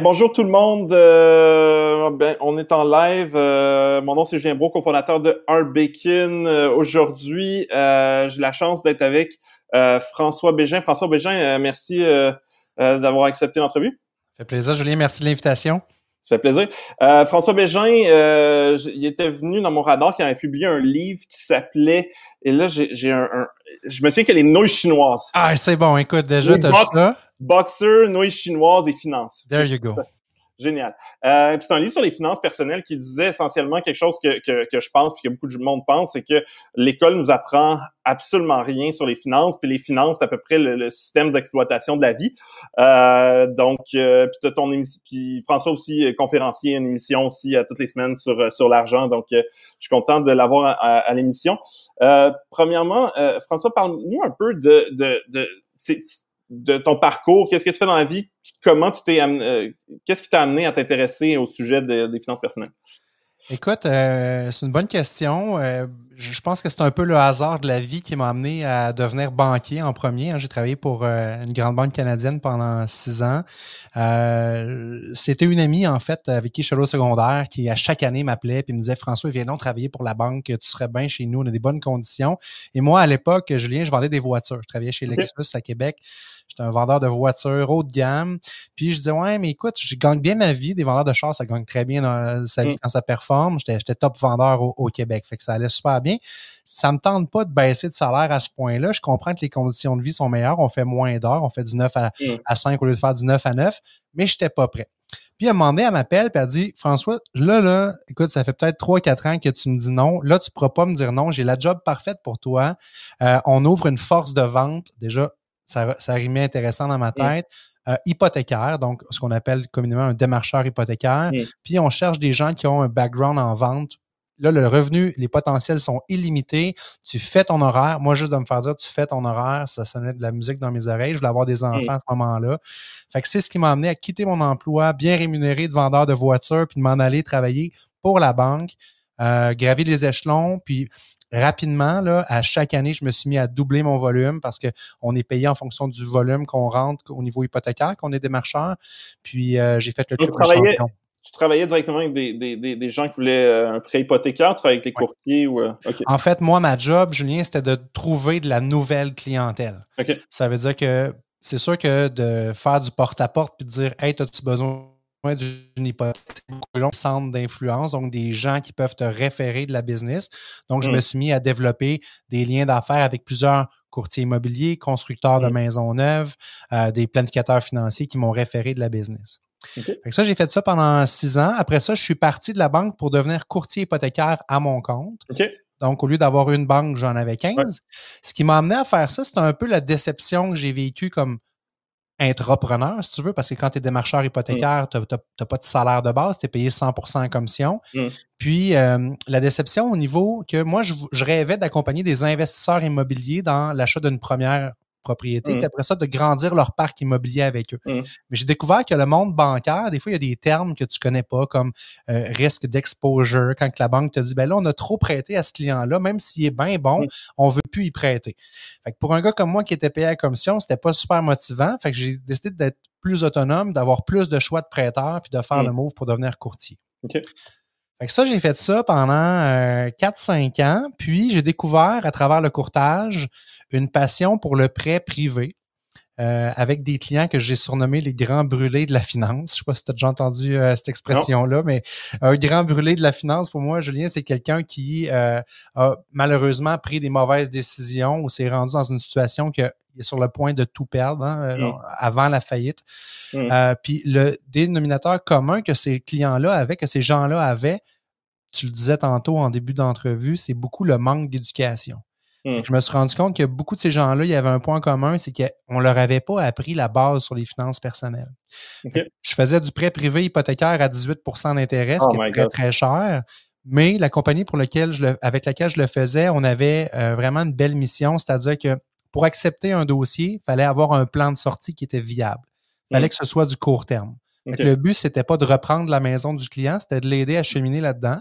bonjour tout le monde. Euh, ben, on est en live. Euh, mon nom c'est Julien Bro, cofondateur de Art Bacon. Euh, aujourd'hui, j'ai la chance d'être avec François Bégin. François Bégin, merci d'avoir accepté l'entrevue. Fait plaisir, Julien. Merci de l'invitation. Ça fait plaisir. François Bégin, il était venu dans mon radar qui avait publié un livre qui s'appelait et là j'ai un, je me souviens qu'elle est nouilles chinoises. Ah c'est bon, écoute déjà t'as ça? boxer, nouilles chinoises et finances. There you go. Génial. Euh, c'est un livre sur les finances personnelles qui disait essentiellement quelque chose que, que, que je pense puis que beaucoup de monde pense, c'est que l'école nous apprend absolument rien sur les finances, puis les finances, c'est à peu près le, système d'exploitation de la vie. Euh, donc, euh, puis ton puis François aussi conférencier, une émission aussi à toutes les semaines sur sur l'argent. Donc, euh, je suis content de l'avoir à, l'émission. Euh, premièrement, François, parle-nous un peu de de, de de ton parcours, qu'est-ce que tu fais dans la vie, comment tu t'es euh, qu'est-ce qui t'a amené à t'intéresser au sujet des finances personnelles? Écoute, euh, c'est une bonne question. Euh, je pense que c'est un peu le hasard de la vie qui m'a amené à devenir banquier en premier. Hein. J'ai travaillé pour une grande banque canadienne pendant six ans. C'était une amie, en fait, avec qui je suis au secondaire, qui à chaque année m'appelait et me disait François, viens donc travailler pour la banque, tu serais bien chez nous, on a des bonnes conditions. Et moi, à l'époque, Julien, je vendais des voitures. Je travaillais chez Lexus à Québec. J'étais un vendeur de voitures haut de gamme. Puis je disais, ouais, mais écoute, je gagne bien ma vie. Des vendeurs de chars, ça gagne très bien dans sa vie mm. quand ça performe. J'étais top vendeur au, Québec. Fait que ça allait super bien. Ça me tente pas de baisser de salaire à ce point-là. Je comprends que les conditions de vie sont meilleures. On fait moins d'heures. On fait du 9 à, 5 mm. au lieu de faire du 9 à 9. Mais je n'étais pas prêt. Puis elle a demandé, elle m'appelle, puis elle dit François, là, là, écoute, ça fait peut-être 3-4 ans que tu me dis non. Là, tu ne pourras pas me dire non. J'ai la job parfaite pour toi. Euh, on ouvre une force de vente. Déjà, ça, ça rimait intéressant dans ma tête. Euh, hypothécaire, donc ce qu'on appelle communément un démarcheur hypothécaire. Puis on cherche des gens qui ont un background en vente. Là, le revenu, les potentiels sont illimités. Tu fais ton horaire. Moi, juste de me faire dire, tu fais ton horaire, ça sonnait de la musique dans mes oreilles. Je voulais avoir des enfants à ce moment-là. Fait que c'est ce qui m'a amené à quitter mon emploi bien rémunéré de vendeur de voitures, puis de m'en aller travailler pour la banque. Euh, gravir les échelons, puis rapidement, là, à chaque année, je me suis mis à doubler mon volume parce qu'on est payé en fonction du volume qu'on rentre au niveau hypothécaire, qu'on est démarcheur. Puis euh, j'ai fait le club champion. Tu travaillais directement avec des, des, des, gens qui voulaient euh, un prêt hypothécaire, tu travaillais avec des courtiers ou euh, En fait, moi, ma job, Julien, c'était de trouver de la nouvelle clientèle. Ça veut dire que c'est sûr que de faire du porte-à-porte puis de dire Hey, as-tu besoin d'une hypothèque centre d'influence, donc des gens qui peuvent te référer de la business. Donc, je me mmh. suis mis à développer des liens d'affaires avec plusieurs courtiers immobiliers, constructeurs de mmh. maisons neuves, euh, des planificateurs financiers qui m'ont référé de la business. ça, j'ai fait ça pendant six ans. Après ça, je suis parti de la banque pour devenir courtier hypothécaire à mon compte. Donc, au lieu d'avoir une banque, j'en avais 15. Ce qui m'a amené à faire ça, c'est un peu la déception que j'ai vécue comme entrepreneur, si tu veux, parce que quand tu es démarcheur hypothécaire, tu n'as pas de salaire de base, tu es payé 100 en commission. Mm. Puis, euh, la déception au niveau que moi, je, je rêvais d'accompagner des investisseurs immobiliers dans l'achat d'une première propriété, puis mmh. après ça, de grandir leur parc immobilier avec eux. Mmh. Mais j'ai découvert que le monde bancaire, des fois, il y a des termes que tu connais pas, comme euh, risque d'exposure, quand la banque te dit, ben là, on a trop prêté à ce client-là, même s'il est bien bon, mmh. on veut plus y prêter. Fait que pour un gars comme moi qui était payé à la commission, c'était pas super motivant. Fait que j'ai décidé d'être plus autonome, d'avoir plus de choix de prêteurs, puis de faire le move pour devenir courtier. Fait que ça, j'ai fait ça pendant 4-5 euh, ans. Puis, j'ai découvert à travers le courtage une passion pour le prêt privé. Euh, avec des clients que j'ai surnommés les grands brûlés de la finance. Je ne sais pas si tu as déjà entendu euh, cette expression-là, mais un grand brûlé de la finance, pour moi, Julien, c'est quelqu'un qui a malheureusement pris des mauvaises décisions ou s'est rendu dans une situation qu'il est sur le point de tout perdre hein, mmh. avant la faillite. Mmh. puis le dénominateur commun que ces clients-là avaient, que ces gens-là avaient, tu le disais tantôt en début d'entrevue, c'est beaucoup le manque d'éducation. Hmm. Je me suis rendu compte que beaucoup de ces gens-là, il y avait un point commun, c'est qu'on ne leur avait pas appris la base sur les finances personnelles. Je faisais du prêt privé hypothécaire à 18% d'intérêt, ce oh qui est très, très cher. Mais la compagnie pour laquelle je avec laquelle je le faisais, on avait euh, vraiment une belle mission, c'est-à-dire que pour accepter un dossier, il fallait avoir un plan de sortie qui était viable. Il fallait hmm. que ce soit du court terme. Le but, ce n'était pas de reprendre la maison du client, c'était de l'aider à cheminer là-dedans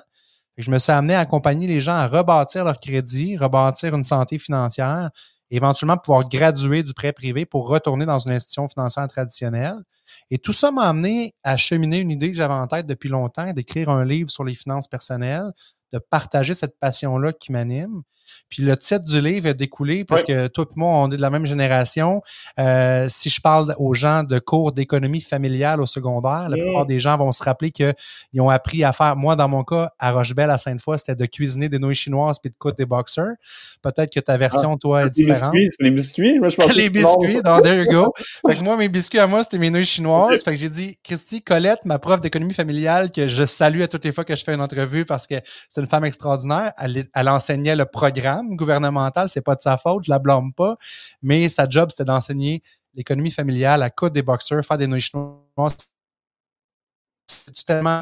je me suis amené à accompagner les gens à rebâtir leur crédit, rebâtir une santé financière éventuellement pouvoir graduer du prêt privé pour retourner dans une institution financière traditionnelle. Et tout ça m'a amené à cheminer une idée que j'avais en tête depuis longtemps, d'écrire un livre sur les finances personnelles, de partager cette passion-là qui m'anime. Puis le titre du livre est découlé parce que toi et moi, on est de la même génération. Euh, si je parle aux gens de cours d'économie familiale au secondaire, la plupart des gens vont se rappeler qu'ils ont appris à faire, moi dans mon cas, à Rochebelle, à Sainte-Foy, c'était de cuisiner des nouilles chinoises puis de coudre des boxers. Peut-être que ta version, ah, toi, est différente. Biscuits, les biscuits, moi je pense Les biscuits, donc there you go. fait que moi, mes biscuits à moi, c'était mes nouilles chinoises. Fait que j'ai dit, Christy, Colette, ma prof d'économie familiale, que je salue à toutes les fois que je fais une entrevue parce que c'est une femme extraordinaire. Elle, enseignait le programme gouvernemental, c'est pas de sa faute, je la blâme pas, mais sa job, c'était d'enseigner l'économie familiale, à coudre des boxeurs, faire des nouilles chinoises. C'est tellement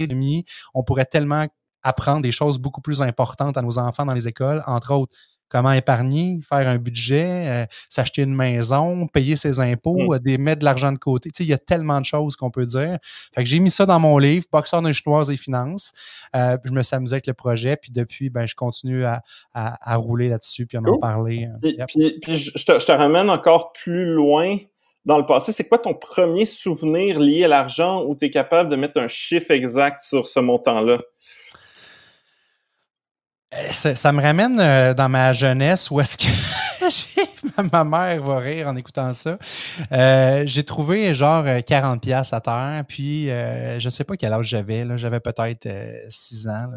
on pourrait tellement apprendre des choses beaucoup plus importantes à nos enfants dans les écoles, entre autres comment épargner, faire un budget, euh, s'acheter une maison, payer ses impôts, mmh. mettre de l'argent de côté. Tu sais, il y a tellement de choses qu'on peut dire. Fait que j'ai mis ça dans mon livre, Boxeur de chinoise et finances. Euh, je me suis amusé avec le projet, puis depuis, ben, je continue à, à, rouler là-dessus, puis en en parler. Euh, puis, puis, je, te, je te ramène encore plus loin dans le passé, c'est quoi ton premier souvenir lié à l'argent où tu es capable de mettre un chiffre exact sur ce montant-là? Euh, ça, me ramène euh, dans ma jeunesse où est-ce que ma mère va rire en écoutant ça. Euh, j'ai trouvé genre 40 pièces à terre, puis je ne sais pas quel âge j'avais. J'avais peut-être 6 ans.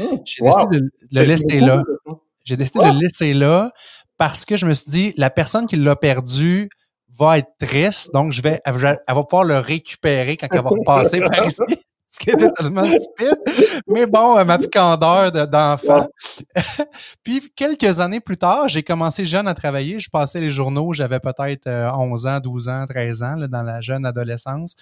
Oh, j'ai décidé de le laisser là. J'ai décidé de le laisser là parce que je me suis dit, la personne qui l'a perdu va être triste, donc je vais, elle va pouvoir le récupérer quand elle va repasser par ici ce qui était tellement stupide. Mais bon, ma candeur d'enfant. Puis quelques années plus tard, j'ai commencé jeune à travailler. Je passais les journaux, j'avais peut-être 11 euh, ans, 12 ans, 13 ans, dans la jeune adolescence.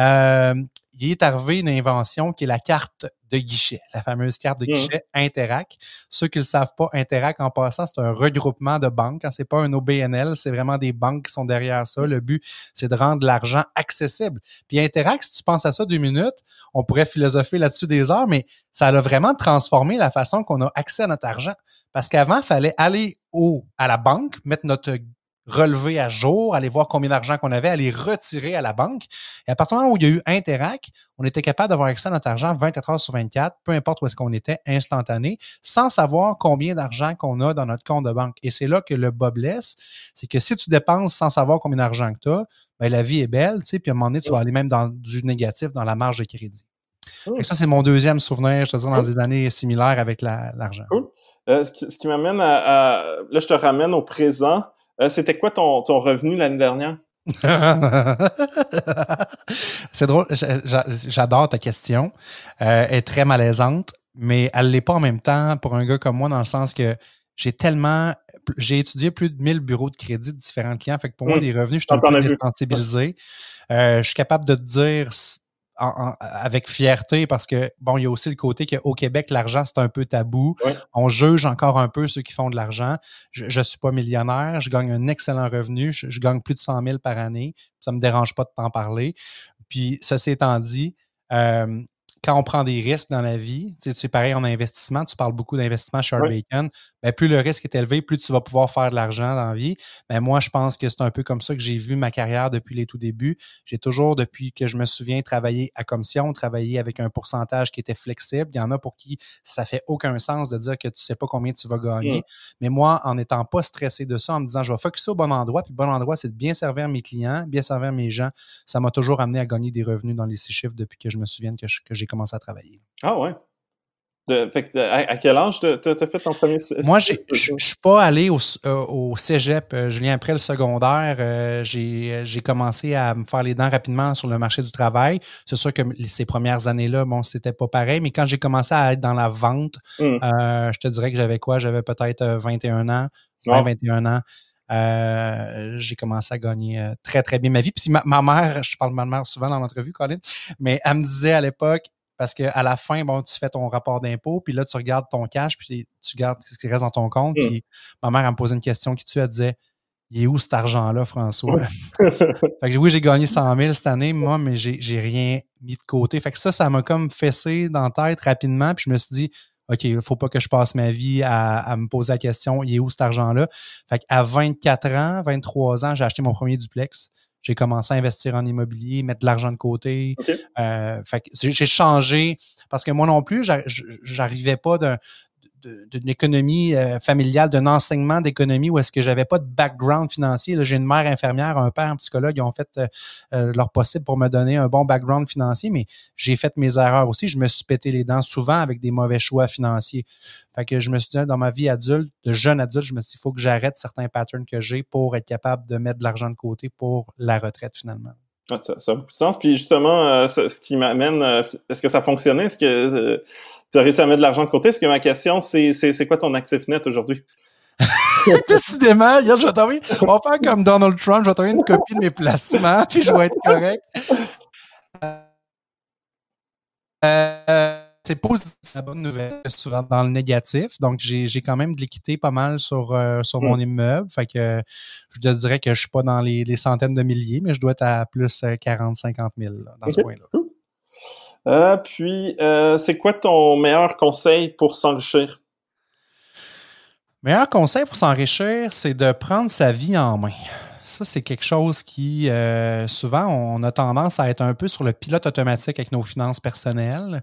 Euh, il est arrivé une invention qui est la carte de guichet, la fameuse carte de mmh. guichet Interac. Ceux qui ne le savent pas, Interac, en passant, c'est un regroupement de banques. Hein. Ce n'est pas un OBNL, c'est vraiment des banques qui sont derrière ça. Le but, c'est de rendre l'argent accessible. Puis Interac, si tu penses à ça deux minutes, on pourrait philosopher là-dessus des heures, mais ça a vraiment transformé la façon qu'on a accès à notre argent. Parce qu'avant, il fallait aller au, à la banque, mettre notre relever à jour, aller voir combien d'argent qu'on avait, aller retirer à la banque. Et à partir du moment où il y a eu Interac, on était capable d'avoir accès à notre argent 24 heures sur 24, peu importe où est-ce qu'on était, instantané, sans savoir combien d'argent qu'on a dans notre compte de banque. Et c'est là que le bas blesse, c'est que si tu dépenses sans savoir combien d'argent que tu as, ben, la vie est belle, tu sais, puis à un moment donné, tu vas aller même dans du négatif, dans la marge de crédit. Et ça, c'est mon deuxième souvenir, je te dis, dans des années similaires avec l'argent. Euh, ce qui, m'amène à, Là, je te ramène au présent. Euh, c'était quoi ton, revenu l'année dernière? c'est drôle, j'adore ta question. Euh, elle est très malaisante, mais elle ne l'est pas en même temps pour un gars comme moi, dans le sens que j'ai tellement. J'ai étudié plus de 1000 bureaux de crédit de différents clients. Fait que pour moi, des hum. revenus, je suis un peu désensibilisé. Euh, je suis capable de te dire avec fierté parce que, bon, il y a aussi le côté qu'au Québec, l'argent, c'est un peu tabou. On juge encore un peu ceux qui font de l'argent. Je ne suis pas millionnaire, je gagne un excellent revenu, je, gagne plus de 100 000 par année. Ça ne me dérange pas de t'en parler. Puis, ceci étant dit, euh, quand on prend des risques dans la vie, tu sais, pareil en investissement, tu parles beaucoup d'investissement chez Bacon, ben, plus le risque est élevé, plus tu vas pouvoir faire de l'argent dans la vie. Mais moi, je pense que c'est un peu comme ça que j'ai vu ma carrière depuis les tout débuts. J'ai toujours, depuis que je me souviens, travaillé à commission, travaillé avec un pourcentage qui était flexible. Il y en a pour qui ça fait aucun sens de dire que tu sais pas combien tu vas gagner. Mmh. Mais moi, en n'étant pas stressé de ça, en me disant, je vais focuser au bon endroit, puis le bon endroit, c'est de bien servir mes clients, bien servir mes gens, ça m'a toujours amené à gagner des revenus dans les six chiffres depuis que je me souviens que j'ai commencé à travailler. Ah ouais. à, quel âge tu as, fait ton premier Moi, je ne suis pas allé au, euh, au cégep, euh, Julien, après le secondaire. Euh, j'ai commencé à me faire les dents rapidement sur le marché du travail. C'est sûr que ces premières années-là, bon, c'était pas pareil, mais quand j'ai commencé à être dans la vente, hum. je te dirais que j'avais quoi? J'avais peut-être 21 ans, 21 ans. j'ai commencé à gagner très, très bien ma vie. Puis ma, ma, mère, je parle de ma mère souvent dans l'entrevue, Colin, mais elle me disait à l'époque, parce qu'à la fin, bon, tu fais ton rapport d'impôt, puis là, tu regardes ton cash, puis tu regardes ce qui reste dans ton compte. Mmh. Puis ma mère, elle me posait une question qui, tu elle disait Il est où cet argent-là, François? Fait que oui, j'ai gagné 100 000 cette année, moi, mais j'ai rien mis de côté. Fait que ça, ça m'a comme fessé dans la tête rapidement, puis je me suis dit OK, il ne faut pas que je passe ma vie à, me poser la question, il est où cet argent-là? Fait qu'à 24 ans, 23 ans, j'ai acheté mon premier duplex. J'ai commencé à investir en immobilier, mettre de l'argent de côté. Euh, j'ai changé parce que moi non plus, j'arrivais pas d'un d'une économie euh, familiale, d'un enseignement d'économie où est-ce que j'avais pas de background financier. J'ai une mère infirmière, un père psychologue, ils ont fait euh, euh, leur possible pour me donner un bon background financier, mais j'ai fait mes erreurs aussi. Je me suis pété les dents souvent avec des mauvais choix financiers. Fait que je me suis dit, dans ma vie adulte, de jeune adulte, je me suis dit, il faut que j'arrête certains patterns que j'ai pour être capable de mettre de l'argent de côté pour la retraite finalement. Ah, ça, ça, a beaucoup de sens. Puis justement, ce, qui m'amène, est-ce que ça fonctionnait? Est-ce que tu as réussi à mettre de l'argent de côté. Parce que ma question, c'est, c'est, quoi ton actif net aujourd'hui? Décidément, je vais t'envoyer. On va faire comme Donald Trump, je vais t'envoyer une copie de mes placements, puis je vais être correct. Euh, c'est positif, la bonne nouvelle, souvent dans le négatif. Donc, j'ai, quand même de l'équité pas mal sur, euh, sur mon mm. immeuble. Fait que je te dirais que je suis pas dans les, centaines de milliers, mais je dois être à plus 40, 50 000 dans ce coin-là. Euh, puis, euh, c'est quoi ton meilleur conseil pour s'enrichir? Meilleur conseil pour s'enrichir, c'est de prendre sa vie en main. Ça, c'est quelque chose qui, euh, souvent, on a tendance à être un peu sur le pilote automatique avec nos finances personnelles.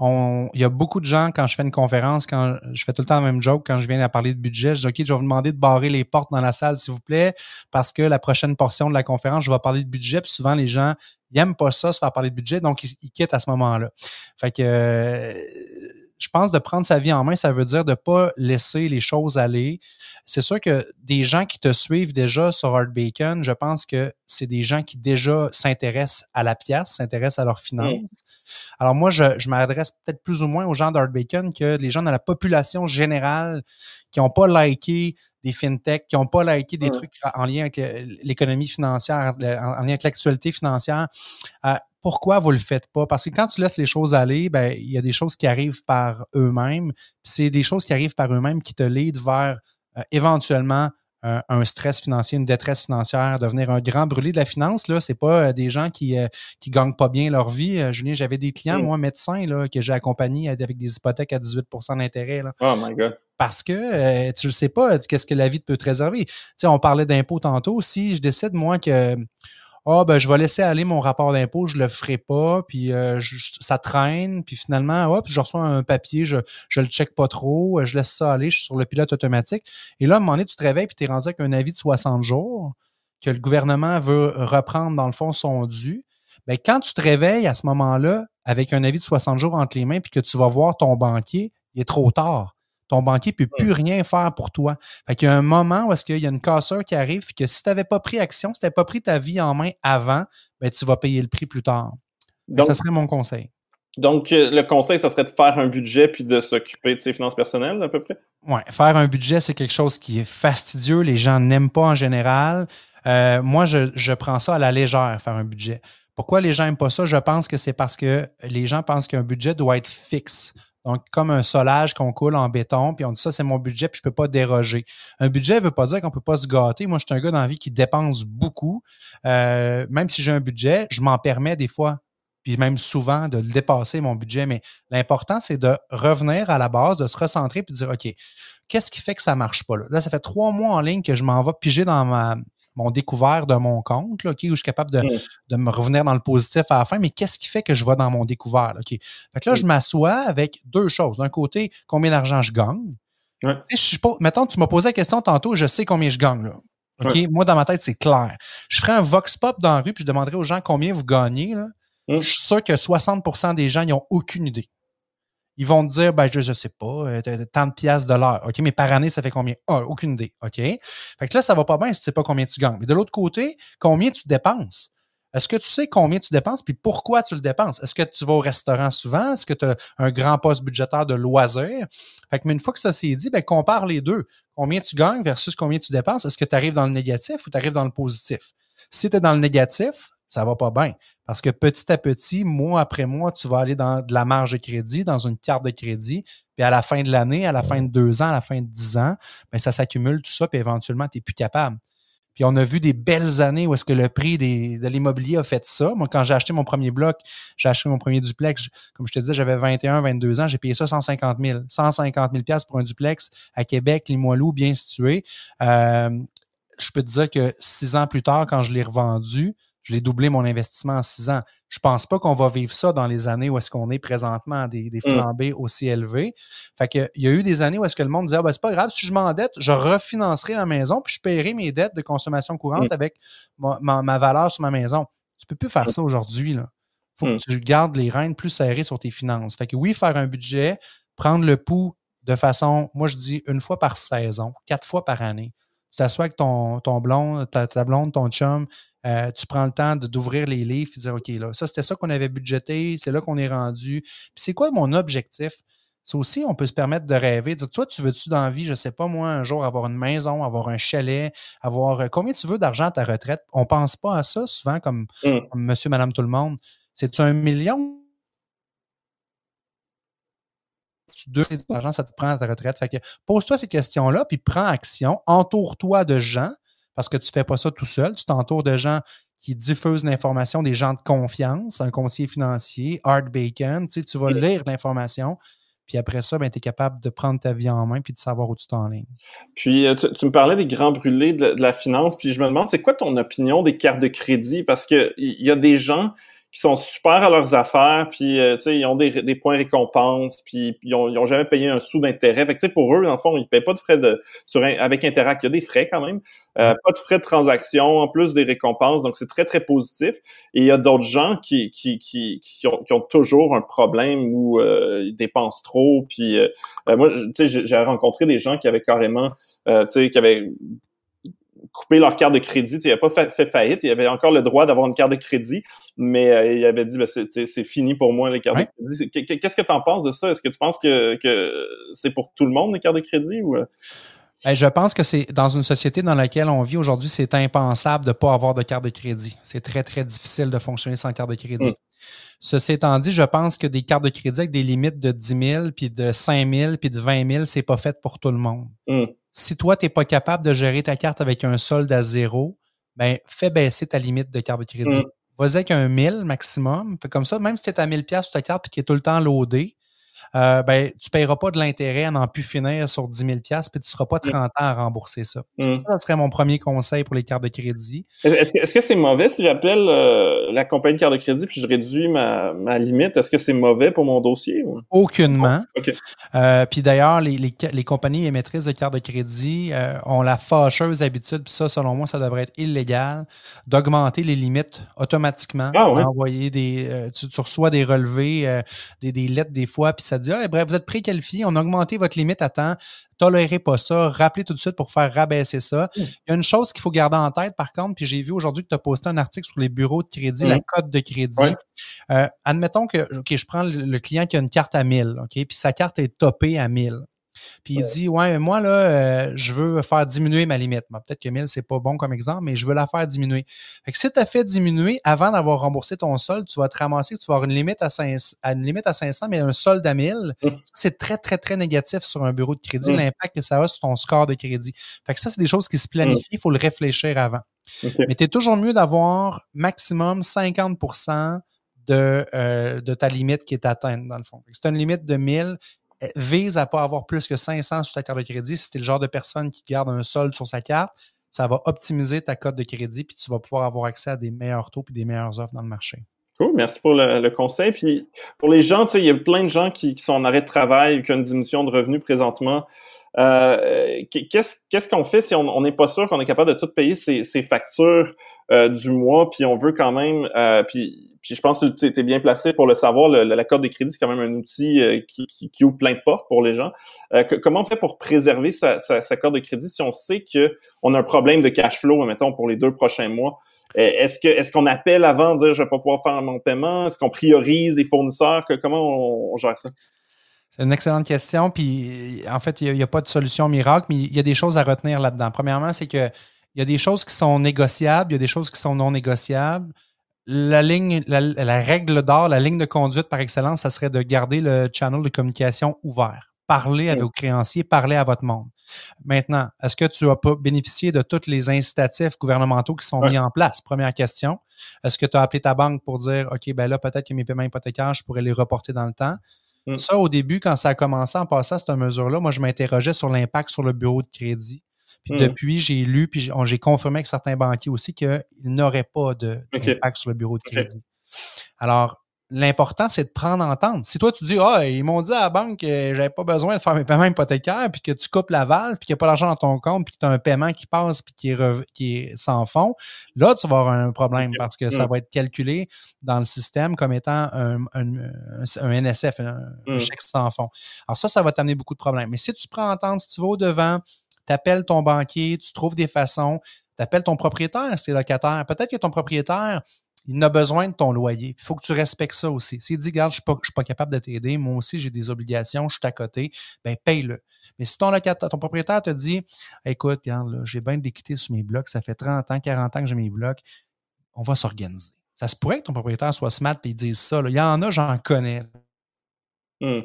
il y a beaucoup de gens, quand je fais une conférence, quand je fais tout le temps la même joke, quand je viens à parler de budget, je dis OK, je vais vous demander de barrer les portes dans la salle, s'il vous plaît, parce que la prochaine portion de la conférence, je vais parler de budget. Puis souvent, les gens, ils n'aiment pas ça, se faire parler de budget, donc ils, quittent à ce moment-là. Fait que euh, je pense de prendre sa vie en main, ça veut dire de ne pas laisser les choses aller. C'est sûr que des gens qui te suivent déjà sur Art Bacon, je pense que c'est des gens qui déjà s'intéressent à la pièce, s'intéressent à leurs finances. Alors moi, je, m'adresse peut-être plus ou moins aux gens d'Art Bacon que les gens de la population générale qui n'ont pas liké des fintechs, qui n'ont pas liké des trucs en lien avec l'économie financière, en lien avec l'actualité financière. Euh, pourquoi vous le faites pas? Parce que quand tu laisses les choses aller, ben, il y a des choses qui arrivent par eux-mêmes. C'est des choses qui arrivent par eux-mêmes qui te lead vers euh, éventuellement un stress financier, une détresse financière, devenir un grand brûlé de la finance. Là, c'est pas euh, des gens qui ne euh, gagnent pas bien leur vie. Julien, j'avais des clients, moi, médecins, là, que j'ai accompagnés avec des hypothèques à 18% d'intérêt. Oh my God. Parce que tu ne sais pas qu'est-ce que la vie te peut te réserver. Tu sais, on parlait d'impôts tantôt. Si je décide, moi, que ah, ben, je vais laisser aller mon rapport d'impôt, je le ferai pas, puis euh, ça traîne, puis finalement, hop, je reçois un papier, je, je le check pas trop, euh, je laisse ça aller, je suis sur le pilote automatique. Et là, à un moment donné, tu te réveilles, puis tu es rendu avec un avis de 60 jours que le gouvernement veut reprendre, dans le fond, son dû. Bien, quand tu te réveilles à ce moment-là, avec un avis de 60 jours entre les mains, puis que tu vas voir ton banquier, il est trop tard ton banquier ne peut plus rien faire pour toi. Fait qu'il y a un moment où est-ce qu'il y a une casseur qui arrive et que si tu n'avais pas pris action, si tu n'avais pas pris ta vie en main avant, ben, tu vas payer le prix plus tard. Donc, ça serait mon conseil. Donc, euh, le conseil, ça serait de faire un budget puis de s'occuper de ses finances personnelles, à peu près? Oui, faire un budget, c'est quelque chose qui est fastidieux. Les gens n'aiment pas en général. Euh, moi, je, je, prends ça à la légère, faire un budget. Pourquoi les gens n'aiment pas ça? Je pense que c'est parce que les gens pensent qu'un budget doit être fixe. Donc, comme un solage qu'on coule en béton, puis on dit ça, c'est mon budget, puis je ne peux pas déroger. Un budget ne veut pas dire qu'on ne peut pas se gâter. Moi, je suis un gars dans la vie qui dépense beaucoup. Euh, même si j'ai un budget, je m'en permets des fois, puis même souvent, de dépasser, mon budget. Mais l'important, c'est de revenir à la base, de se recentrer, puis de dire, OK, qu'est-ce qui fait que ça ne marche pas là? Là, ça fait trois mois en ligne que je m'en vais piger dans ma, mon découvert de mon compte, là, où je suis capable de, de, me revenir dans le positif à la fin, mais qu'est-ce qui fait que je vais dans mon découvert? Là, Fait que là, je m'assois avec deux choses. D'un côté, combien d'argent je gagne. Je, mettons, tu m'as posé la question tantôt, je sais combien je gagne. Là. OK? Moi, dans ma tête, c'est clair. Je ferai un vox pop dans la rue, puis je demanderai aux gens combien vous gagnez. Là. Je suis sûr que 60% des gens n'ont aucune idée ils vont te dire, ben, je ne sais pas, euh, tant de piastres de l'heure. OK, mais par année, ça fait combien? Aucune idée. OK? Fait que là, ça va pas bien si tu sais pas combien tu gagnes. Mais de l'autre côté, combien tu dépenses? Est-ce que tu sais combien tu dépenses puis pourquoi tu le dépenses? Est-ce que tu vas au restaurant souvent? Est-ce que tu as un grand poste budgétaire de loisirs? Fait que, mais une fois que ça s'est dit, ben, compare les deux. Combien tu gagnes versus combien tu dépenses? Est-ce que tu arrives dans le négatif ou tu arrives dans le positif? Si tu es dans le négatif, ça va pas bien. Parce que petit à petit, mois après mois, tu vas aller dans de la marge de crédit, dans une carte de crédit, puis à la fin de l'année, à la fin de deux ans, à la fin de dix ans, bien, ça s'accumule tout ça, puis éventuellement, tu n'es plus capable. Puis on a vu des belles années où est-ce que le prix de l'immobilier a fait ça. Moi, quand j'ai acheté mon premier bloc, j'ai acheté mon premier duplex, comme je te disais, j'avais 21, 22 ans, j'ai payé ça 150 000. 150 000 pour un duplex à Québec, Limoilou, bien situé. Euh, je peux te dire que six ans plus tard, quand je l'ai revendu, je l'ai doublé mon investissement en six ans. Je pense pas qu'on va vivre ça dans les années où est-ce qu'on est présentement, des, des mmh. flambées aussi élevées. Fait que, il y a eu des années où est-ce que le monde disait, ah, ben, c'est pas grave, si je m'endette, je refinancerai ma maison, puis je paierai mes dettes de consommation courante mmh. avec ma, valeur sur ma maison. Tu peux plus faire mmh. ça aujourd'hui, là. Faut que tu gardes les rênes plus serrées sur tes finances. Fait que oui, faire un budget, prendre le pouls de façon, moi je dis une fois par saison, quatre fois par année. Tu t'assois avec ton, ton blonde, ta, ta blonde, ton chum, euh, tu prends le temps d'ouvrir les livres et de dire OK, là, ça, c'était ça qu'on avait budgété, c'est là qu'on est rendu. Puis c'est quoi mon objectif? Ça aussi, on peut se permettre de rêver, de dire Toi, tu veux-tu dans la vie, je ne sais pas moi, un jour avoir une maison, avoir un chalet, avoir euh, combien tu veux d'argent à ta retraite? On ne pense pas à ça souvent comme, mmh. monsieur, madame, tout le monde. C'est-tu un million? deux d'argent, ça te prend à ta retraite. Fait que pose-toi ces questions-là, puis prends action, entoure-toi de gens parce que tu ne fais pas ça tout seul. Tu t'entoures de gens qui diffusent l'information, des gens de confiance, un conseiller financier, Art Bacon. Tu, sais, tu vas lire l'information. Puis après ça, ben, tu es capable de prendre ta vie en main puis de savoir où tu t'enlignes. Puis euh, tu, me parlais des grands brûlés de, de, la finance, puis je me demande, c'est quoi ton opinion des cartes de crédit? Parce qu'il y a des gens qui sont super à leurs affaires, puis euh, ils ont des, des, points récompenses, puis ils ont, ils ont jamais payé un sou d'intérêt. Fait que pour eux, en fond, ils payent pas de frais de sur avec Interact. Il y a des frais quand même, euh, pas de frais de transaction, en plus des récompenses. Donc c'est très très positif. Et il y a d'autres gens qui qui, qui, qui, ont, qui ont toujours un problème où euh, ils dépensent trop. Puis euh, moi, tu sais, j'ai rencontré des gens qui avaient carrément, tu sais, qui avaient coupé leur carte de crédit. Il n'avait pas fait, faillite. Il avait encore le droit d'avoir une carte de crédit, mais euh, il avait dit ben, c'est fini pour moi les cartes de crédit. Qu'est-ce que tu en penses de ça? Est-ce que tu penses que, que c'est pour tout le monde les cartes de crédit ou euh? ben, je pense que c'est dans une société dans laquelle on vit aujourd'hui, c'est impensable de ne pas avoir de carte de crédit. C'est très, très difficile de fonctionner sans carte de crédit. Ceci étant dit, je pense que des cartes de crédit avec des limites de 10 000, puis de 5 000, puis de 20 000, c'est pas fait pour tout le monde. Mmh si toi, tu n'es pas capable de gérer ta carte avec un solde à zéro, ben, fais baisser ta limite de carte de crédit. Mm. Vas-y avec un 1000 maximum. comme ça, même si tu es à 1000 sur ta carte et qui est tout le temps loadé, euh, ben, tu ne payeras pas de l'intérêt à n'en plus finir sur 10 000 puis tu ne seras pas 30 ans à rembourser ça. Mm. Ça serait mon premier conseil pour les cartes de crédit. Est-ce que c'est mauvais si j'appelle euh, la compagnie de carte de crédit puis je réduis ma, ma limite? Est-ce que c'est mauvais pour mon dossier? Aucunement. Euh, puis d'ailleurs, les, les, compagnies émettrices de cartes de crédit ont la fâcheuse habitude, puis ça, selon moi, ça devrait être illégal, d'augmenter les limites automatiquement. Ah, Envoyer des, tu, reçois des relevés, des, des lettres des fois, puis ça dit ah, bref, vous êtes préqualifié, on a augmenté votre limite à temps, tolérez pas ça, rappelez tout de suite pour faire rabaisser ça. Mmh. Il y a une chose qu'il faut garder en tête, par contre, puis j'ai vu aujourd'hui que tu as posté un article sur les bureaux de crédit, la mmh. cote de crédit. Euh, admettons que je prends le, client qui a une carte à 1000, OK, puis sa carte est topée à 1000. Puis il dit Ouais, moi, là, euh, je veux faire diminuer ma limite. Peut-être que 1000, c'est pas bon comme exemple, mais je veux la faire diminuer. Fait que si tu as fait diminuer avant d'avoir remboursé ton solde, tu vas te ramasser, tu vas avoir une limite à, 500, une limite à 500, mais un solde à 1000. Mmh. C'est très, très, très négatif sur un bureau de crédit, mmh. l'impact que ça a sur ton score de crédit. Fait que ça, c'est des choses qui se planifient, mmh. il faut le réfléchir avant. Mais tu es toujours mieux d'avoir maximum 50 de, euh, de ta limite qui est atteinte, dans le fond. C'est une limite de 1000 vise à ne pas avoir plus que 500 sur ta carte de crédit. Si tu es le genre de personne qui garde un solde sur sa carte, ça va optimiser ta cote de crédit, puis tu vas pouvoir avoir accès à des meilleurs taux et des meilleures offres dans le marché. Cool, merci pour le, conseil. Puis pour les gens, il y a plein de gens qui, sont en arrêt de travail, qui ont une diminution de revenus présentement. Euh, qu'est-ce qu'on fait si on n'est pas sûr qu'on est capable de tout payer ses, factures euh, du mois, puis on veut quand même, euh, puis je pense que tu étais bien placé pour le savoir. Le, la carte de crédit, c'est quand même un outil euh, qui, qui, ouvre plein de portes pour les gens. Euh, comment on fait pour préserver sa, sa, sa, carte de crédit si on sait qu'on a un problème de cash flow, mettons, pour les deux prochains mois? Euh, est-ce que est-ce qu'on appelle avant de dire je vais pas pouvoir faire mon paiement? Est-ce qu'on priorise des fournisseurs? Que, comment on, gère ça? C'est une excellente question. Puis en fait, il n'y a, a, pas de solution miracle, mais il y a des choses à retenir là-dedans. Premièrement, c'est que il y a des choses qui sont négociables, il y a des choses qui sont non négociables la ligne, la, règle d'or, la ligne de conduite par excellence, ça serait de garder le channel de communication ouvert. parler à vos créanciers, parler à votre monde. Maintenant, est-ce que tu as pas bénéficié de tous les incitatifs gouvernementaux qui sont mis en place? Première question. Est-ce que tu as appelé ta banque pour dire, OK, ben là, peut-être que mes paiements hypothécaires, je pourrais les reporter dans le temps? Mm. Ça, au début, quand ça a commencé en passant cette mesure-là, moi, je m'interrogeais sur l'impact sur le bureau de crédit. Puis mm. depuis, j'ai lu, puis j'ai confirmé avec certains banquiers aussi qu'ils n'auraient pas d'impact sur le bureau de crédit. Alors, l'important, c'est de prendre entente. Si toi, tu dis, ah, ils m'ont dit à la banque que j'avais pas besoin de faire mes paiements hypothécaires, puis que tu coupes la valve, puis qu'il n'y a pas d'argent dans ton compte, puis que tu as un paiement qui passe, puis qui est, qui est sans fond, là, tu vas avoir un problème parce que ça mm. va être calculé dans le système comme étant un, NSF, un, mm. chèque sans fond. Alors ça, ça va t'amener beaucoup de problèmes. Mais si tu prends entente, si tu vas au-devant, tu appelles ton banquier, tu trouves des façons, tu appelles ton propriétaire, c'est locataire. Peut-être que ton propriétaire, il a besoin de ton loyer. Il faut que tu respectes ça aussi. S'il dit, regarde, je ne suis, pas capable de t'aider, moi aussi j'ai des obligations, je suis à côté, ben paye-le. Mais si ton, propriétaire te dit, écoute, regarde, j'ai bien de l'équité sur mes blocs, ça fait 30 ans, 40 ans que j'ai mes blocs, on va s'organiser. Ça se pourrait que ton propriétaire soit smart et il dise ça. Il y en a, j'en connais. Mmh.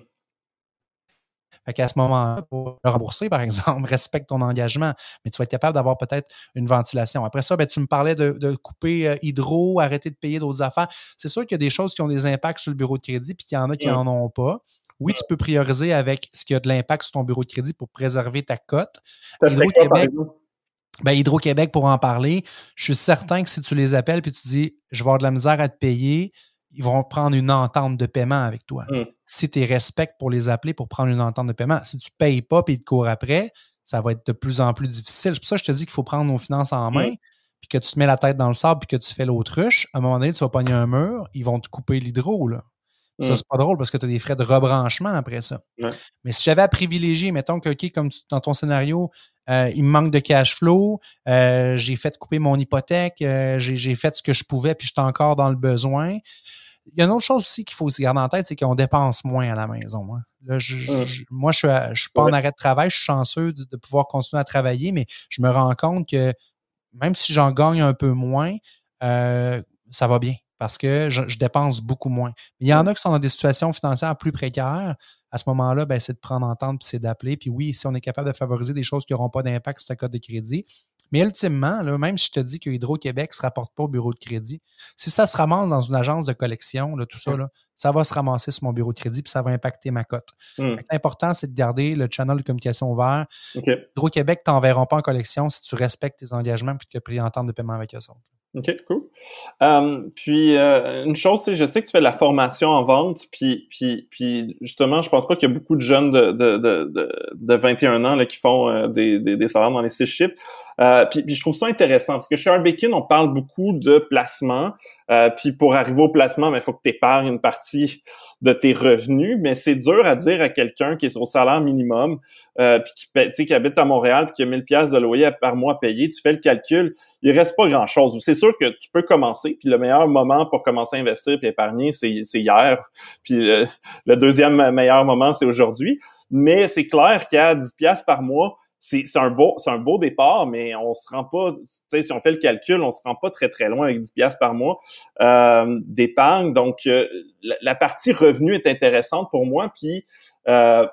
Fait qu'à ce moment-là, pour le rembourser, par exemple, respecte ton engagement, mais tu vas être capable d'avoir peut-être une ventilation. Après ça, ben, tu me parlais de, couper euh, hydro, arrêter de payer d'autres affaires. C'est sûr qu'il y a des choses qui ont des impacts sur le bureau de crédit, puis qu'il y en a qui n'en ont pas. Oui, tu peux prioriser avec ce qui a de l'impact sur ton bureau de crédit pour préserver ta cote. Hydro-Québec, ben, Hydro-Québec, pour en parler, je suis certain que si tu les appelles puis tu dis je vais avoir de la misère à te payer, ils vont prendre une entente de paiement avec toi. Mmh. Si tu respectes pour les appeler pour prendre une entente de paiement, si tu ne payes pas et ils te courent après, ça va être de plus en plus difficile. C'est pour ça que je te dis qu'il faut prendre nos finances en main, mmh. puis que tu te mets la tête dans le sable, puis que tu fais l'autruche. À un moment donné, tu vas pogner un mur, ils vont te couper l'hydro. Là. Ça, mmh. c'est pas drôle parce que tu as des frais de rebranchement après ça. Mais si j'avais à privilégier, mettons que, OK, comme dans ton scénario, euh, il me manque de cash flow, euh, j'ai fait couper mon hypothèque, euh, j'ai fait ce que je pouvais, puis je suis encore dans le besoin il y a une autre chose aussi qu'il faut se garder en tête, c'est qu'on dépense moins à la maison. Hein. Là, hum. moi, je ne suis, pas en arrêt de travail, je suis chanceux de, pouvoir continuer à travailler, mais je me rends compte que même si j'en gagne un peu moins, euh, ça va bien parce que je, dépense beaucoup moins. il y en hum. a qui sont dans des situations financières plus précaires. À ce moment-là, ben, c'est de prendre entente puis c'est d'appeler. Puis oui, si on est capable de favoriser des choses qui n'auront pas d'impact sur ta code de crédit, mais ultimement, même si je te dis que Hydro-Québec ne se rapporte pas au bureau de crédit, si ça se ramasse dans une agence de collection, tout ça, ça va se ramasser sur mon bureau de crédit puis ça va impacter ma cote. Mmh. L'important, c'est de garder le channel de communication ouvert. Hydro-Québec ne t'enverront pas en collection si tu respectes tes engagements et que tu as pris entente de paiement avec eux autres. OK, cool. Um, puis euh, une chose, je sais que tu fais de la formation en vente, puis, puis, puis justement, je pense pas qu'il y a beaucoup de jeunes de, de, de, de, 21 ans là, qui font euh, des, des, des, salaires dans les six chiffres. Euh, puis, je trouve ça intéressant parce que chez Arbekin, on parle beaucoup de placement. Euh, puis pour arriver au placement, il faut que tu épargnes une partie de tes revenus. Mais c'est dur à dire à quelqu'un qui est sur salaire minimum, euh, puis qui, qui habite à Montréal, puis qui a 1000 pièces de loyer par mois à payer. Tu fais le calcul, il reste pas grand-chose. C'est sûr que tu peux commencer. Puis le meilleur moment pour commencer à investir puis épargner, c'est hier. Puis euh, le deuxième meilleur moment, c'est aujourd'hui. Mais c'est clair qu'à 10 pièces par mois, c'est un beau c'est un beau départ, mais on se rend pas, tu sais, si on fait le calcul, on se rend pas très très loin avec 10 pièces par mois euh, d'épargne. Donc euh, la, partie revenu est intéressante pour moi. Puis euh,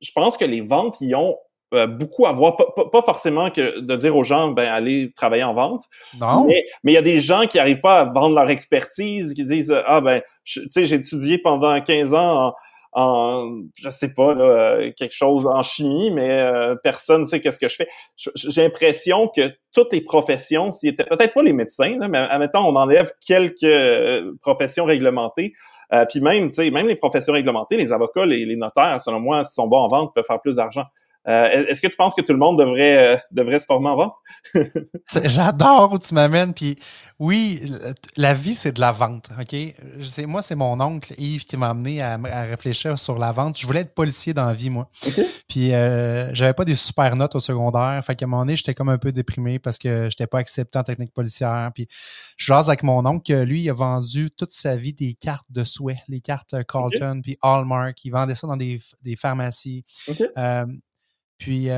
je pense que les ventes y ont euh, beaucoup à voir, pas, forcément que de dire aux gens ben allez travailler en vente, non. mais il y a des gens qui arrivent pas à vendre leur expertise, qui disent ah ben tu sais j'ai étudié pendant 15 ans en, en je sais pas là, quelque chose en chimie, mais euh, personne sait qu'est-ce que je fais. J'ai l'impression que toutes les professions, si peut-être pas les médecins, là, mais admettons on enlève quelques euh, professions réglementées, euh, puis même, tu sais, même les professions réglementées, les avocats, les, les notaires, selon moi, s'ils sont bons en vente, peuvent faire plus d'argent. Euh, est-ce que tu penses que tout le monde devrait, euh, devrait se former en vente? J'adore où tu m'amènes. Puis oui, la vie, c'est de la vente. OK? moi, c'est mon oncle Yves qui m'a amené à, réfléchir sur la vente. Je voulais être policier dans la vie, moi. Puis euh, j'avais pas des super notes au secondaire. Fait qu'à un moment donné, j'étais comme un peu déprimé parce que je n'étais pas accepté en technique policière. Puis je jase avec mon oncle lui, il a vendu toute sa vie des cartes de souhait, les cartes Carlton, puis Hallmark. Il vendait ça dans des, pharmacies. Puis,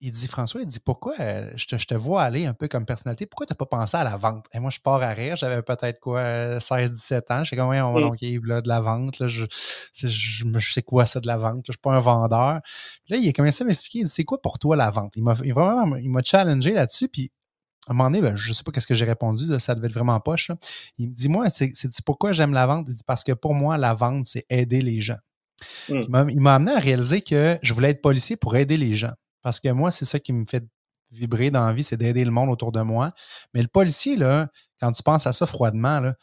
il dit, François, il dit, pourquoi euh, je, te, vois aller un peu comme personnalité, pourquoi tu n'as pas pensé à la vente? Et moi, je pars à rire, j'avais peut-être quoi, 16-17 ans, je sais comment on va donc là, de la vente, là, je, je, sais quoi ça de la vente, je ne suis pas un vendeur. là, il a commencé à m'expliquer, il dit, c'est quoi pour toi la vente? Il m'a vraiment, il m'a challengé là-dessus, puis à un moment donné, ben, je ne sais pas qu'est-ce que j'ai répondu, ça devait être vraiment poche. Il me dit, moi, c'est pourquoi j'aime la vente? Il dit, parce que pour moi, la vente, c'est aider les gens. Mmh. Il m'a amené à réaliser que je voulais être policier pour aider les gens. Parce que moi, c'est ça qui me fait vibrer dans c'est d'aider le monde autour de moi. Mais le policier, là, quand tu penses à ça froidement, là,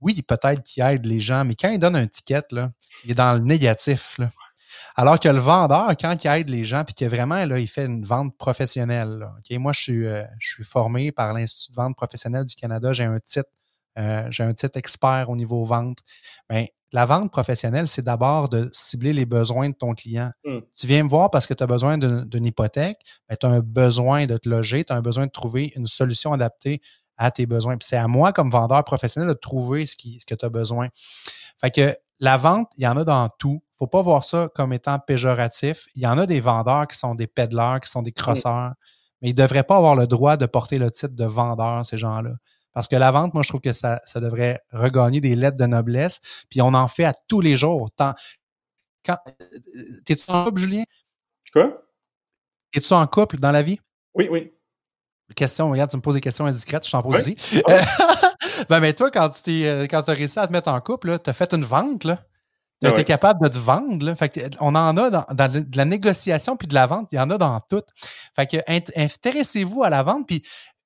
oui, peut-être qu'il aide les gens, mais quand il donne un ticket, là, il est dans le négatif. Là. Alors que le vendeur, quand il aide les gens, puis que vraiment, là, il fait une vente professionnelle. Moi, je suis, euh, je suis formé par l'Institut de vente professionnelle du Canada. J'ai un titre, euh, j'ai un titre expert au niveau vente. Bien, la vente professionnelle, c'est d'abord de cibler les besoins de ton client. Hmm. Tu viens me voir parce que tu as besoin d'une hypothèque, mais tu as un besoin de te loger, tu as un besoin de trouver une solution adaptée à tes besoins. Puis c'est à moi, comme vendeur professionnel, de trouver ce, qui, ce que tu as besoin. Fait que la vente, il y en a dans tout. Il ne faut pas voir ça comme étant péjoratif. Il y en a des vendeurs qui sont des peddlers, qui sont des hmm. crosseurs, mais ils ne devraient pas avoir le droit de porter le titre de vendeur, ces gens-là. Parce que la vente, moi, je trouve que ça, ça devrait regagner des lettres de noblesse. Puis on en fait à tous les jours. Tant, quand, t'es-tu en couple, Julien? Quoi? Es-tu en couple dans la vie? Oui, oui. Question, regarde, tu me poses des questions indiscrètes, je t'en pose ici. ben, mais toi, quand tu t'es, euh, quand as réussi à te mettre en couple, tu as fait une vente, là. Tu été capable de te vendre. Là. Fait on en a dans, de la négociation puis de la vente, il y en a dans tout. Fait que intéressez-vous à la vente. Puis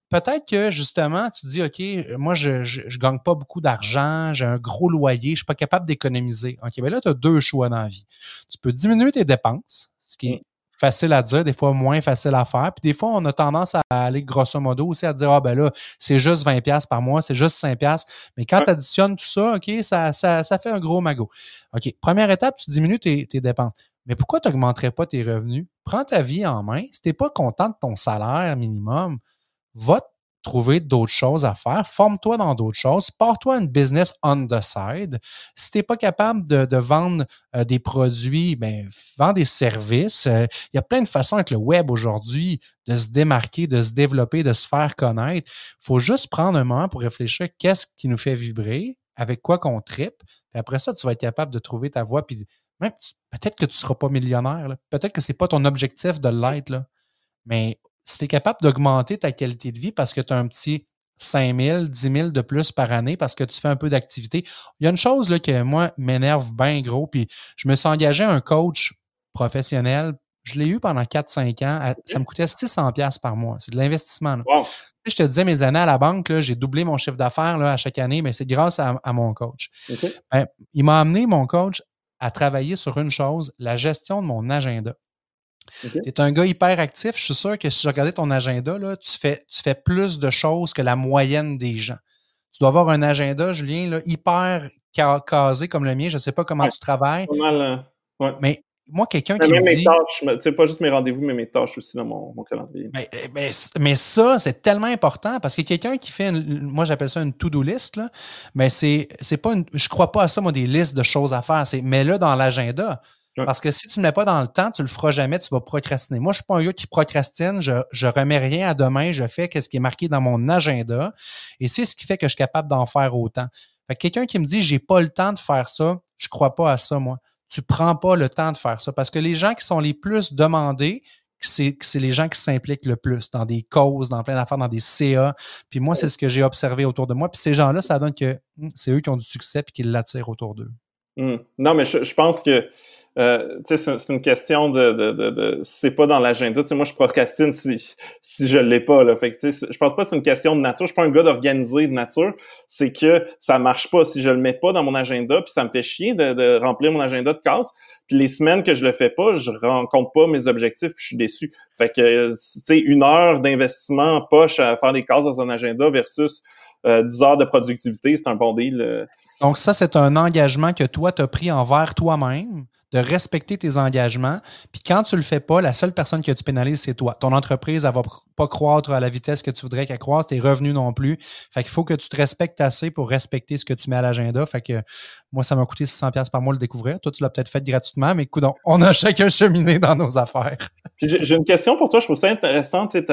peut-être que justement, tu dis, OK, moi, je ne gagne pas beaucoup d'argent, j'ai un gros loyer, je ne suis pas capable d'économiser. OK, bien là, tu as deux choix dans la vie. Tu peux diminuer tes dépenses, ce qui est facile à dire, des fois moins facile à faire. Puis des fois, on a tendance à aller grosso modo aussi à dire, ah ben là, c'est juste 20$ par mois, c'est juste 5$. Mais quand tu additionnes tout ça, OK, ça, ça, ça, fait un gros magot. OK, première étape, tu diminues tes, tes dépenses. Mais pourquoi tu n'augmenterais pas tes revenus? Prends ta vie en main. Si tu n'es pas content de ton salaire minimum, va trouver d'autres choses à faire, forme-toi dans d'autres choses, pars-toi une business on the side. Si tu n'es pas capable de, vendre euh, des produits, ben, vends des services. Euh, il y a plein de façons avec le web aujourd'hui de se démarquer, de se développer, de se faire connaître. Il faut juste prendre un moment pour réfléchir qu'est-ce qui nous fait vibrer, avec quoi qu'on tripe. après ça, tu vas être capable de trouver ta voie. Puis peut-être que tu ne seras pas millionnaire. Peut-être que ce n'est pas ton objectif de l'être. Mais si tu es capable d'augmenter ta qualité de vie parce que tu as un petit 5 000, 10 000 de plus par année parce que tu fais un peu d'activité. Il y a une chose là, qui, moi, m'énerve bien gros, puis je me suis engagé à un coach professionnel. Je l'ai eu pendant 4-5 ans. Ça me coûtait 600 par mois. C'est de l'investissement. Je te disais, mes années à la banque, j'ai doublé mon chiffre d'affaires à chaque année, mais c'est grâce à, mon coach. Ben, il m'a amené, mon coach, à travailler sur une chose, la gestion de mon agenda. Tu es un gars hyper actif. Je suis sûr que si je regardais ton agenda, là, tu, fais, tu fais plus de choses que la moyenne des gens. Tu dois avoir un agenda, Julien, là, hyper casé comme le mien. Je ne sais pas comment tu travailles. Mal, euh, Mais moi, quelqu'un qui me mes dit... tâches, sais pas juste mes rendez-vous, mais mes tâches aussi dans mon, calendrier. Mais, mais, ça, c'est tellement important parce que quelqu'un qui fait, moi j'appelle ça une to-do list, là, mais c'est, c'est pas une, je crois pas à ça, moi, des listes de choses à faire. C'est mets-le dans l'agenda. Parce que si tu ne mets pas dans le temps, tu le feras jamais, tu vas procrastiner. Moi, je ne suis pas un gars qui procrastine, je ne remets rien à demain, je fais ce qui est marqué dans mon agenda. Et c'est ce qui fait que je suis capable d'en faire autant. Fait quelqu'un qui me dit j'ai pas le temps de faire ça, je ne crois pas à ça, moi. Tu prends pas le temps de faire ça. Parce que les gens qui sont les plus demandés, c'est les gens qui s'impliquent le plus dans des causes, dans plein d'affaires, dans des CA. Puis moi, c'est ce que j'ai observé autour de moi. Puis ces gens-là, ça donne que hmm, c'est eux qui ont du succès et qui l'attirent autour d'eux. Hmm. Non, mais je, pense que euh, c'est une question de, de, de, de c'est pas dans l'agenda. Moi, je procrastine si, si je l'ai pas. Là. Fait que, je pense pas que c'est une question de nature. Je suis pas un gars d'organiser de nature. C'est que ça marche pas si je le mets pas dans mon agenda, puis ça me fait chier de, de remplir mon agenda de cases. Puis les semaines que je le fais pas, je rencontre pas mes objectifs, puis je suis déçu. Fait que, une heure d'investissement en poche à faire des cases dans un agenda versus 10 euh, heures de productivité, c'est un bon deal. Euh. Donc ça, c'est un engagement que toi, tu as pris envers toi-même de respecter tes engagements. Puis quand tu le fais pas, la seule personne que tu pénalises, c'est toi. Ton entreprise, elle va pas croître à la vitesse que tu voudrais qu'elle croisse, tes revenus non plus. Fait qu'il faut que tu te respectes assez pour respecter ce que tu mets à l'agenda. Fait que moi, ça m'a coûté 600 pièces par mois le découvrir. Toi, tu l'as peut-être fait gratuitement, mais écoute, on a chacun cheminé dans nos affaires. J'ai une question pour toi. Je trouve ça intéressant, tu sais,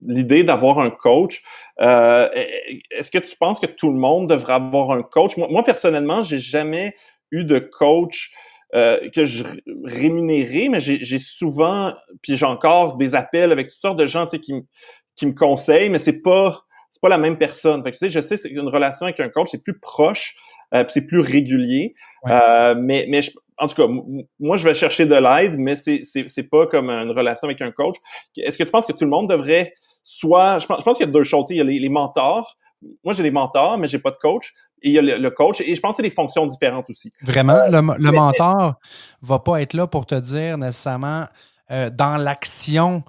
l'idée d'avoir un coach. Euh, est-ce que tu penses que tout le monde devrait avoir un coach? Moi, moi personnellement, j'ai jamais eu de coach euh, que je rémunérais, mais j'ai souvent, puis j'ai encore des appels avec toutes sortes de gens qui, qui me conseillent, mais c'est pas c'est pas la même personne. Fait que, tu sais, je sais c'est une relation avec un coach, c'est plus proche, euh, c'est plus régulier. Euh, mais mais en tout cas, moi je vais chercher de l'aide, mais c'est c'est pas comme une relation avec un coach. Est-ce que tu penses que tout le monde devrait soit je pense, je pense qu'il y a deux choses. Il y a les, mentors. Moi, j'ai des mentors, mais j'ai pas de coach. Et il y a le, coach. Et je pense que c'est des fonctions différentes aussi. Vraiment, le, le mentor va pas être là pour te dire nécessairement euh, dans l'action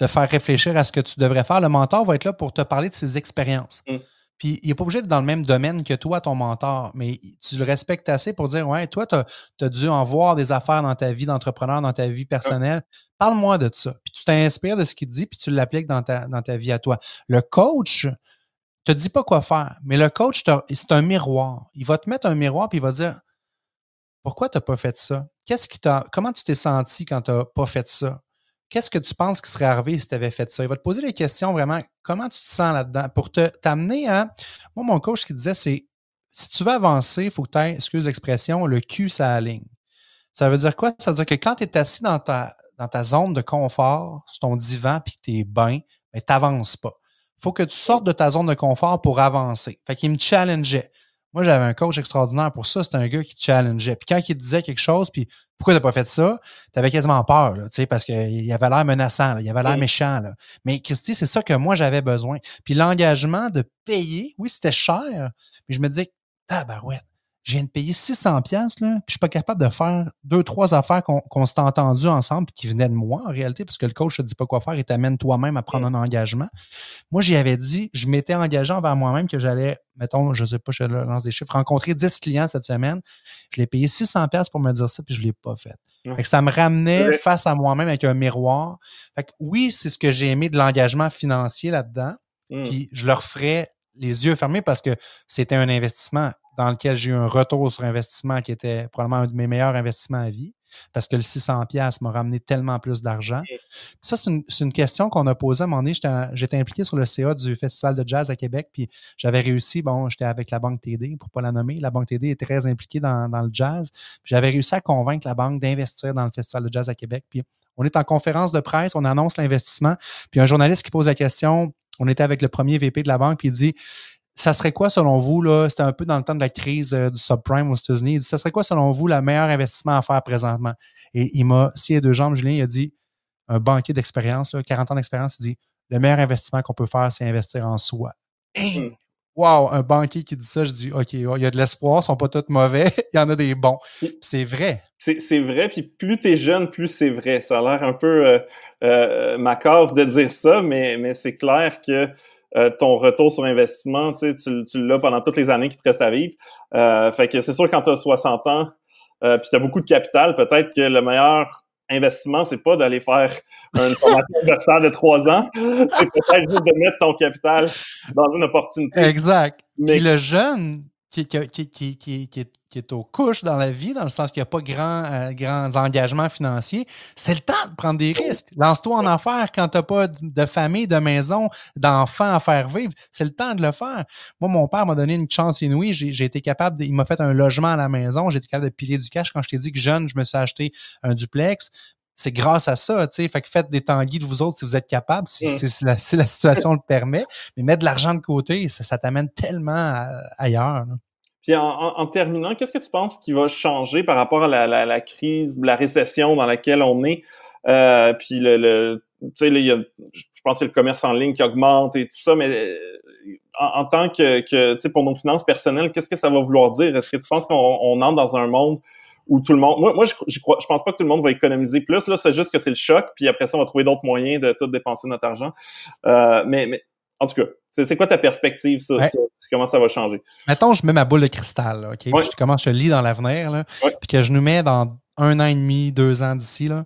de faire réfléchir à ce que tu devrais faire. Le mentor va être là pour te parler de ses expériences. Mm. Puis il n'est pas obligé d'être dans le même domaine que toi, ton mentor, mais tu le respectes assez pour dire Ouais, toi, tu as, dû en voir des affaires dans ta vie d'entrepreneur, dans ta vie personnelle. Parle-moi de ça. Puis tu t'inspires de ce qu'il dit, puis tu l'appliques dans ta, vie à toi. Le coach te dit pas quoi faire, mais le coach, c'est un miroir. Il va te mettre un miroir, puis il va dire Pourquoi tu n'as pas fait ça? Qu'est-ce qui. Comment tu t'es senti quand tu n'as pas fait ça? Qu'est-ce que tu penses qui serait arrivé si tu avais fait ça? Il va te poser des questions vraiment, comment tu te sens là-dedans pour t'amener à. Moi, mon coach qui disait, c'est si tu veux avancer, il faut que tu aies, excuse l'expression, le cul, ça aligne. Ça veut dire quoi? Ça veut dire que quand tu es assis dans ta, dans ta zone de confort, sur ton divan, puis que tu es bien, ben, tu n'avances pas. Il faut que tu sortes de ta zone de confort pour avancer. Fait qu'il me challengeait. Moi, j'avais un coach extraordinaire pour ça. C'était un gars qui challengeait. Puis quand il disait quelque chose, puis pourquoi t'as pas fait ça, t'avais quasiment peur, là, parce qu'il avait l'air menaçant, il avait l'air méchant. Là. Mais Christy, c'est ça que moi, j'avais besoin. Puis l'engagement de payer, oui, c'était cher, mais je me disais, tabarouette, je viens de payer 600 pièces là, puis je suis pas capable de faire deux, trois affaires qu'on s'est entendues ensemble puis qui venaient de moi en réalité, parce que le coach te dit pas quoi faire et t'amène toi-même à prendre un engagement. Moi, j'y avais dit, je m'étais engagé envers moi-même que j'allais, mettons, je sais pas, je lance des chiffres, rencontrer 10 clients cette semaine. Je l'ai payé 600 pièces pour me dire ça, puis je l'ai pas fait. Fait que ça me ramenait face à moi-même avec un miroir. Fait que oui, c'est ce que j'ai aimé de l'engagement financier là-dedans. Hmm. Puis je leur ferais les yeux fermés parce que c'était un investissement dans lequel j'ai eu un retour sur investissement qui était probablement un de mes meilleurs investissements à vie parce que le 600$ m'a ramené tellement plus d'argent. Ça, c'est une, question qu'on a posée à un moment donné. J'étais impliqué sur le CA du Festival de jazz à Québec, puis j'avais réussi, bon, j'étais avec la Banque TD, pour ne pas la nommer. La Banque TD est très impliquée dans, le jazz. J'avais réussi à convaincre la banque d'investir dans le Festival de jazz à Québec. Puis on est en conférence de presse, on annonce l'investissement, puis un journaliste qui pose la question, on était avec le premier VP de la banque, puis il dit ça serait quoi selon vous, là, c'était un peu dans le temps de la crise euh, du subprime aux États-Unis, il dit, ça serait quoi selon vous le meilleur investissement à faire présentement? Et il m'a, s'il a deux jambes, Julien, il a dit, un banquier d'expérience, 40 ans d'expérience, il dit, le meilleur investissement qu'on peut faire, c'est investir en soi. Hey! Wow, un banquier qui dit ça, je dis, OK, il y a de l'espoir, ils sont pas tous mauvais, il y en a des bons. C'est vrai. C'est vrai, puis plus tu es jeune, plus c'est vrai. Ça a l'air un peu euh, euh, macabre de dire ça, mais, mais c'est clair que euh, ton retour sur investissement, tu, tu l'as pendant toutes les années qui te restent à vivre. Euh, fait que c'est sûr quand tu as 60 ans, euh, puis tu as beaucoup de capital, peut-être que le meilleur investissement, c'est pas d'aller faire une formation universitaire de trois ans, c'est peut-être juste de mettre ton capital dans une opportunité. Exact. Mais le jeune, qui, qui, qui, qui, est aux couches dans la vie, dans le sens qu'il n'y a pas grand, euh, grands engagements financiers, c'est le temps de prendre des risques. Lance-toi en affaires quand tu n'as pas de famille, de maison, d'enfants à faire vivre. C'est le temps de le faire. Moi, mon père m'a donné une chance inouïe. J'ai été capable, il m'a fait un logement à la maison. J'ai été capable de piler du cash. Quand je t'ai dit que jeune, je me suis acheté un duplex c'est grâce à ça, tu sais. Fait que faites des tanguis de vous autres si vous êtes capable, si, mm. la, situation le permet. Mais mettre de l'argent de côté, ça, t'amène tellement ailleurs. Puis en, terminant, qu'est-ce que tu penses qui va changer par rapport à la, crise, la récession dans laquelle on est? Euh, puis le, tu sais, je pense que le commerce en ligne qui augmente et tout ça, mais euh, en, tant que, que tu sais, pour nos finances personnelles, qu'est-ce que ça va vouloir dire? Est-ce que tu penses qu'on entre dans un monde où tout le monde. Moi, moi je, je, crois, je pense pas que tout le monde va économiser plus. Là, c'est juste que c'est le choc, puis après ça, on va trouver d'autres moyens de tout dépenser notre argent. Euh, mais, mais En tout cas, c'est quoi ta perspective, ça, Comment ça va changer? Mettons, je mets ma boule de cristal, OK? Puis je commence, je lis dans l'avenir, là. Puis que je nous mets dans un an et demi, deux ans d'ici, là.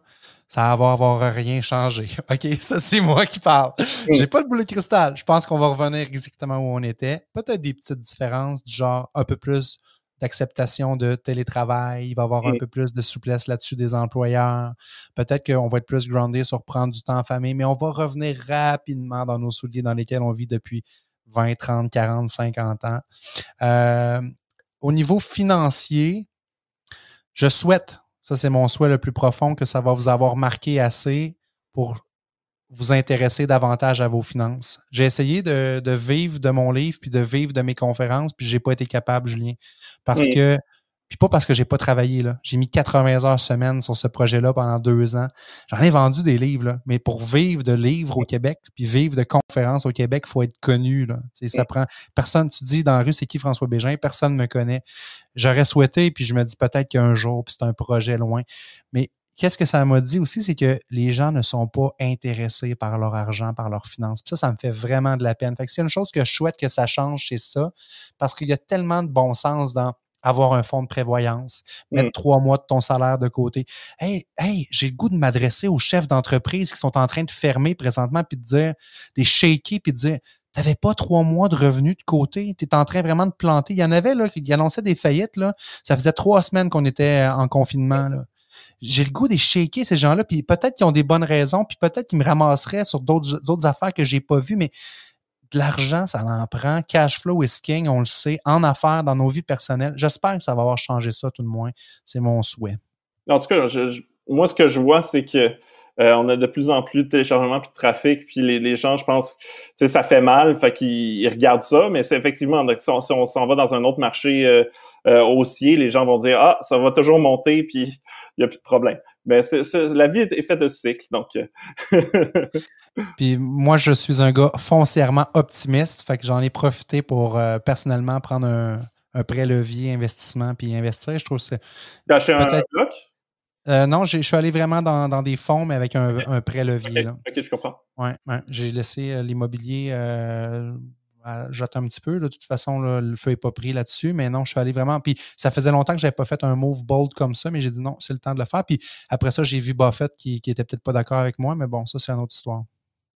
Ça va avoir rien changé. OK? Ça, c'est moi qui parle. Mm. J'ai pas de boule de cristal. Je pense qu'on va revenir exactement où on était. Peut-être des petites différences, du genre un peu plus d'acceptation de télétravail, il va y avoir un mm. peu plus de souplesse là-dessus des employeurs. Peut-être qu'on va être plus groundé sur prendre du temps en famille, mais on va revenir rapidement dans nos souliers dans lesquels on vit depuis 20, 30, 40, 50 ans. Euh, au niveau financier, je souhaite, ça c'est mon souhait le plus profond, que ça va vous avoir marqué assez pour vous intéresser davantage à vos finances. J'ai essayé de, vivre de mon livre puis de vivre de mes conférences, puis j'ai pas été capable, Julien. Parce que, puis pas parce que j'ai pas travaillé, là. J'ai mis 80 heures semaine sur ce projet-là pendant deux ans. J'en ai vendu des livres, là. Mais pour vivre de livres au Québec, puis vivre de conférences au Québec, il faut être connu, là. ça prend, personne, tu dis dans la rue, c'est qui François Bégin? Personne me connaît. J'aurais souhaité, puis je me dis peut-être qu'un jour, puis c'est un projet loin. Mais qu'est-ce que ça m'a dit aussi, c'est que les gens ne sont pas intéressés par leur argent, par leurs finances. ça, ça me fait vraiment de la peine. Fait que c'est une chose que je souhaite que ça change, c'est ça, parce qu'il y a tellement de bon sens dans avoir un fonds de prévoyance, mettre mm. trois mois de ton salaire de côté. Hey, hey, j'ai le goût de m'adresser aux chefs d'entreprise qui sont en train de fermer présentement, puis de dire, des shaky, puis de dire, t'avais pas trois mois de revenus de côté, tu es en train vraiment de planter? Il y en avait là qui annonçaient des faillites là. Ça faisait trois semaines qu'on était en confinement là j'ai le goût de shaker ces gens-là, puis peut-être qu'ils ont des bonnes raisons, puis peut-être qu'ils me ramasseraient sur d'autres affaires que j'ai pas vues, mais de l'argent, ça en prend. Cash flow is king, on le sait, en affaires, dans nos vies personnelles. J'espère que ça va avoir changé ça, tout de moins. C'est mon souhait. En tout cas, moi, ce que je vois, c'est que euh, on a de plus en plus de téléchargements puis de trafic, puis les, gens, je pense, tu ça fait mal, fait qu'ils regardent ça, mais c'est effectivement, si on s'en va dans un autre marché euh, euh, haussier, les gens vont dire ah, ça va toujours monter, puis il y a plus de problème. Mais la vie est, faite de cycles, donc. puis moi, je suis un gars foncièrement optimiste, fait que j'en ai profité pour personnellement prendre un, un prêt levier investissement puis investir. Je trouve que c'est. Un bloc? Euh, non, je suis allé vraiment dans, des fonds, mais avec un, prêt levier. OK, je comprends. Oui, ouais. j'ai laissé euh, l'immobilier euh, jeter un petit peu. De toute façon, le feu n'est pas pris là-dessus, mais non, je suis allé vraiment. Puis ça faisait longtemps que je n'avais pas fait un move bold comme ça, mais j'ai dit non, c'est le temps de le faire. Puis après ça, j'ai vu Buffett qui, qui était peut-être pas d'accord avec moi, mais bon, ça, c'est une autre histoire.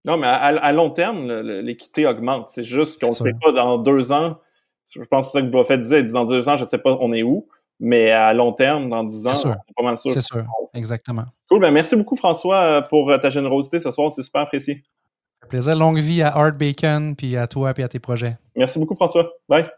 Non, mais à, long terme, l'équité augmente. C'est juste qu'on ne sait pas dans deux ans. Je pense que c'est ça que Buffett disait. Il dit dans deux ans, je ne sais pas on est où. Mais à long terme, dans 10 ans, c'est pas mal sûr. C'est sûr, exactement. Cool. Ben merci beaucoup, François, euh, pour euh, ta générosité ce soir. C'est super apprécié. Un plaisir. Longue vie à Art Bacon, puis à toi, puis à tes projets. Merci beaucoup, François. Bye.